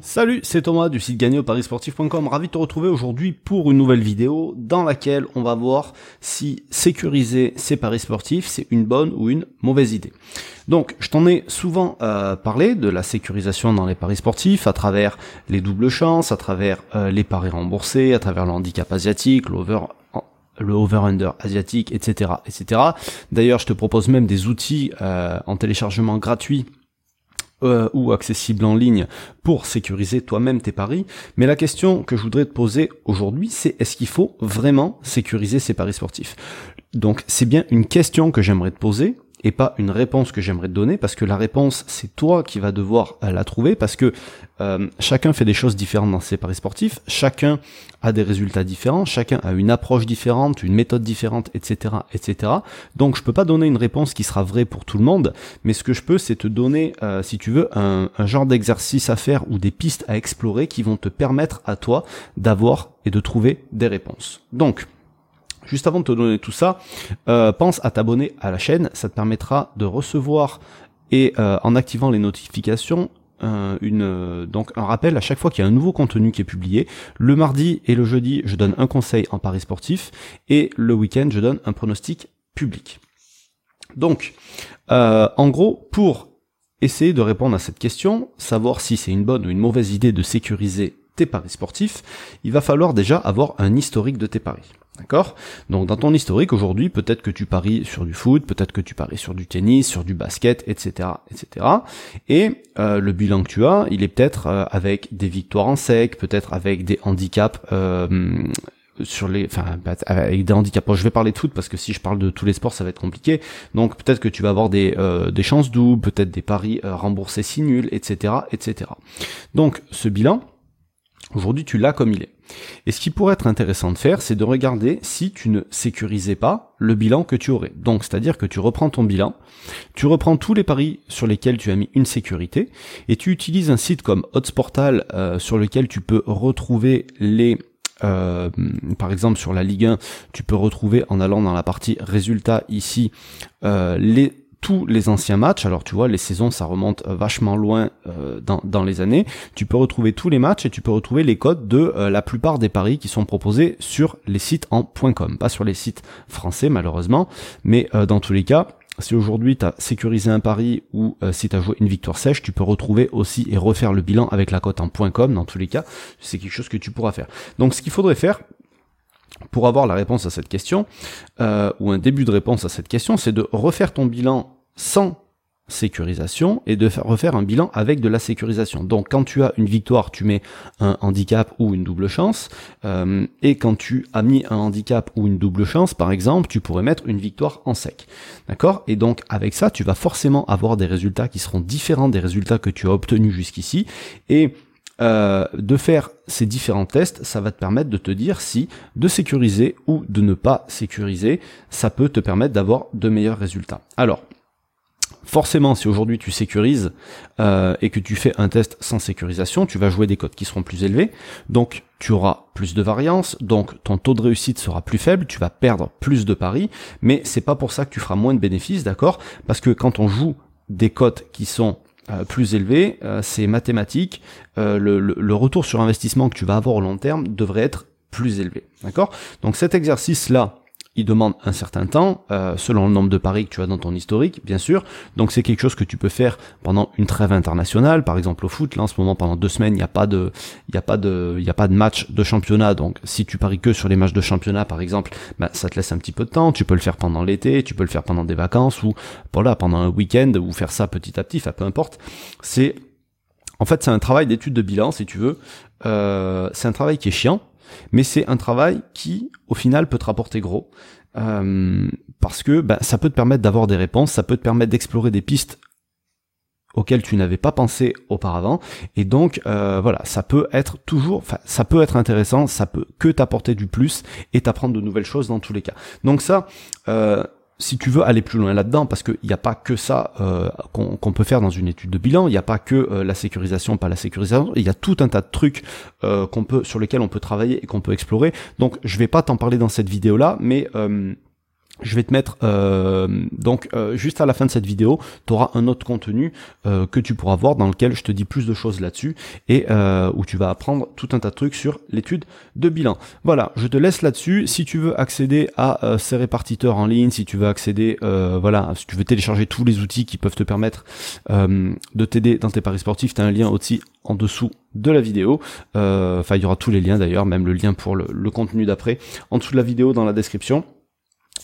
Salut, c'est Thomas du site gagné au. Ravi de te retrouver aujourd'hui pour une nouvelle vidéo dans laquelle on va voir si sécuriser ses paris sportifs c'est une bonne ou une mauvaise idée. Donc, je t'en ai souvent euh, parlé de la sécurisation dans les paris sportifs à travers les doubles chances, à travers euh, les paris remboursés, à travers le handicap asiatique, l'over le over-under asiatique, etc., etc. D'ailleurs, je te propose même des outils euh, en téléchargement gratuit euh, ou accessible en ligne pour sécuriser toi-même tes paris. Mais la question que je voudrais te poser aujourd'hui, c'est est-ce qu'il faut vraiment sécuriser ses paris sportifs? Donc c'est bien une question que j'aimerais te poser et pas une réponse que j'aimerais te donner parce que la réponse c'est toi qui vas devoir euh, la trouver parce que euh, chacun fait des choses différentes dans ses paris sportifs, chacun a des résultats différents, chacun a une approche différente, une méthode différente, etc., etc. Donc je peux pas donner une réponse qui sera vraie pour tout le monde, mais ce que je peux c'est te donner, euh, si tu veux, un, un genre d'exercice à faire ou des pistes à explorer qui vont te permettre à toi d'avoir et de trouver des réponses. Donc Juste avant de te donner tout ça, euh, pense à t'abonner à la chaîne, ça te permettra de recevoir et euh, en activant les notifications euh, donc un rappel à chaque fois qu'il y a un nouveau contenu qui est publié. Le mardi et le jeudi, je donne un conseil en paris sportif et le week-end, je donne un pronostic public. Donc, en gros, pour essayer de répondre à cette question, savoir si c'est une bonne ou une mauvaise idée de sécuriser tes paris sportifs, il va falloir déjà avoir un historique de tes paris. D'accord? Donc dans ton historique aujourd'hui, peut-être que tu paries sur du foot, peut-être que tu paries sur du tennis, sur du basket, etc., etc. Et euh, le bilan que tu as, il est peut-être euh, avec des victoires en sec, peut-être avec des handicaps euh, sur les, enfin avec des handicaps. je vais parler de foot parce que si je parle de tous les sports, ça va être compliqué. Donc peut-être que tu vas avoir des des chances doubles, peut-être des paris remboursés si nuls, etc., etc. Donc ce bilan, aujourd'hui, tu l'as comme il est. Et ce qui pourrait être intéressant de faire, c'est de regarder si tu ne sécurisais pas le bilan que tu aurais. Donc, c'est-à-dire que tu reprends ton bilan, tu reprends tous les paris sur lesquels tu as mis une sécurité, et tu utilises un site comme Odds euh, sur lequel tu peux retrouver les euh, par exemple sur la Ligue 1, tu peux retrouver en allant dans la partie résultats ici euh, les tous les anciens matchs. Alors tu vois, les saisons, ça remonte euh, vachement loin euh, dans, dans, les années. Tu peux retrouver tous les matchs et tu peux retrouver les codes de euh, la plupart des paris qui sont proposés sur les sites en .com, pas sur les sites français malheureusement, mais dans tous les cas. Si aujourd'hui tu as sécurisé un pari ou si tu as joué une victoire sèche, tu peux retrouver aussi et refaire le bilan avec la cote en .com dans tous les cas. C'est quelque chose que tu pourras faire. Donc ce qu'il faudrait faire, pour avoir la réponse à cette question, ou un début de réponse à cette question, c'est de refaire ton bilan sans sécurisation et de faire, refaire un bilan avec de la sécurisation. Donc quand tu as une victoire, tu mets un handicap ou une double chance, euh, et quand tu as mis un handicap ou une double chance, par exemple, tu pourrais mettre une victoire en sec. D'accord? Et donc avec ça, tu vas forcément avoir des résultats qui seront différents des résultats que tu as obtenus jusqu'ici, et euh, de faire ces différents tests, ça va te permettre de te dire si de sécuriser ou de ne pas sécuriser, ça peut te permettre d'avoir de meilleurs résultats. Alors, forcément, si aujourd'hui tu sécurises euh, et que tu fais un test sans sécurisation, tu vas jouer des codes qui seront plus élevés, donc tu auras plus de variance, donc ton taux de réussite sera plus faible, tu vas perdre plus de paris, mais c'est pas pour ça que tu feras moins de bénéfices, d'accord? Parce que quand on joue des cotes qui sont euh, plus élevé, euh, c'est mathématique, le, le, retour sur investissement que tu vas avoir au long terme devrait être plus élevé. D'accord? Donc cet exercice-là, il demande un certain temps, euh, selon le nombre de paris que tu as dans ton historique, bien sûr. Donc c'est quelque chose que tu peux faire pendant une trêve internationale, par exemple au foot. Là en ce moment pendant deux semaines, il n'y a pas de, il a pas de, il a pas de match de championnat. Donc si tu paries que sur les matchs de championnat, par exemple, bah, ça te laisse un petit peu de temps. Tu peux le faire pendant l'été, tu peux le faire pendant des vacances ou voilà pendant un week-end ou faire ça petit à petit. Enfin peu importe. C'est en fait c'est un travail d'étude de bilan si tu veux. Euh, c'est un travail qui est chiant mais c'est un travail qui, au final, peut te rapporter gros. Euh, parce que bah, ça peut te permettre d'avoir des réponses, ça peut te permettre d'explorer des pistes auxquelles tu n'avais pas pensé auparavant et donc euh, voilà ça peut être toujours enfin ça peut être intéressant ça peut que t'apporter du plus et t'apprendre de nouvelles choses dans tous les cas donc ça euh, si tu veux aller plus loin là-dedans, parce qu'il n'y a pas que ça euh, qu'on peut faire dans une étude de bilan, il n'y a pas que euh, la sécurisation, pas la sécurisation, il y a tout un tas de trucs euh, peut, sur lesquels on peut travailler et qu'on peut explorer. Donc je vais pas t'en parler dans cette vidéo-là, mais je vais te mettre euh, donc euh, juste à la fin de cette vidéo, tu auras un autre contenu euh, que tu pourras voir dans lequel je te dis plus de choses là-dessus et où tu vas apprendre tout un tas de trucs sur l'étude de bilan. Voilà, je te laisse là-dessus. Si tu veux accéder à ces répartiteurs en ligne, si tu veux accéder, voilà, si tu veux télécharger tous les outils qui peuvent te permettre de t'aider dans tes paris sportifs, tu as un lien aussi en dessous de la vidéo. Enfin, il y aura tous les liens d'ailleurs, même le lien pour le contenu d'après, en dessous de la vidéo dans la description.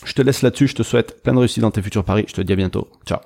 Je te laisse là-dessus, je te souhaite plein de réussite dans tes futurs paris, je te dis à bientôt. Ciao